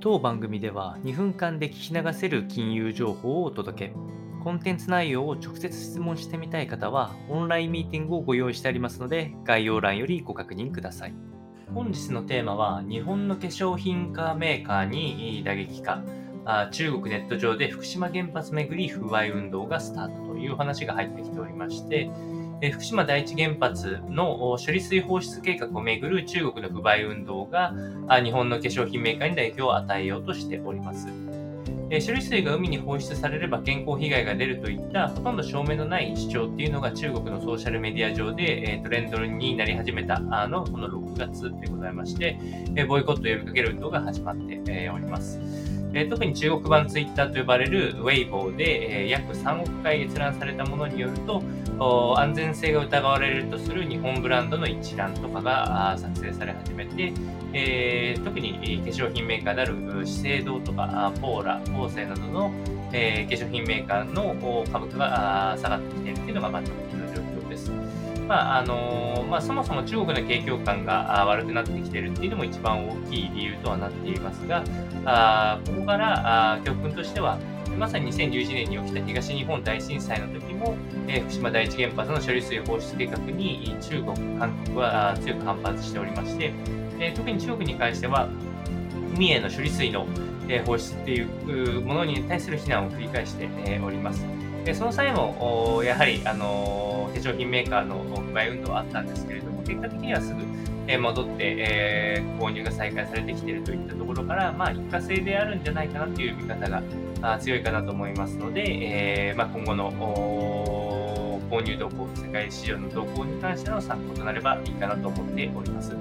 当番組では2分間で聞き流せる金融情報をお届け。コンテンツ内容を直接質問してみたい方は、オンラインミーティングをご用意してありますので、概要欄よりご確認ください。本日のテーマは、日本の化粧品化メーカーに打撃か、中国ネット上で福島原発めぐり不買運動がスタートという話が入ってきておりまして、え福島第一原発の処理水放出計画をめぐる中国の不買運動が日本の化粧品メーカーに打撃を与えようとしております。処理水が海に放出されれば健康被害が出るといったほとんど証明のない主張っていうのが中国のソーシャルメディア上で、トレンドになり始めたのこの6月でございまして、ボイコットを呼びかける運動が始まって、おります。え特に中国版ツイッターと呼ばれるウェイボーで、え約3億回閲覧されたものによると、安全性が疑われるとする日本ブランドの一覧とかが作成され始めて、えー、特に化粧品メーカーである資生堂とかポーラ、コーセなどの、えー、化粧品メーカーの株価が下がってきているというのが、まあ、直近の状況です。まああのまあ、そもそも中国の景況感が悪くなってきているっていうのも一番大きい理由とはなっていますが、あここからあ教訓としては、まさに2011年に起きた東日本大震災の時も、えー、福島第一原発の処理水放出計画に中国、韓国は強く反発しておりまして、えー、特に中国に関しては、海への処理水の放出っていうものに対する非難を繰り返しております。その際も、やはり、あの化粧品メーカーの不買運動はあったんですけれども、結果的にはすぐ戻って、えー、購入が再開されてきているといったところから、まあ、一過性であるんじゃないかなという見方が強いかなと思いますので、えーまあ、今後の購入動向、世界市場の動向に関しての参考となればいいかなと思っております。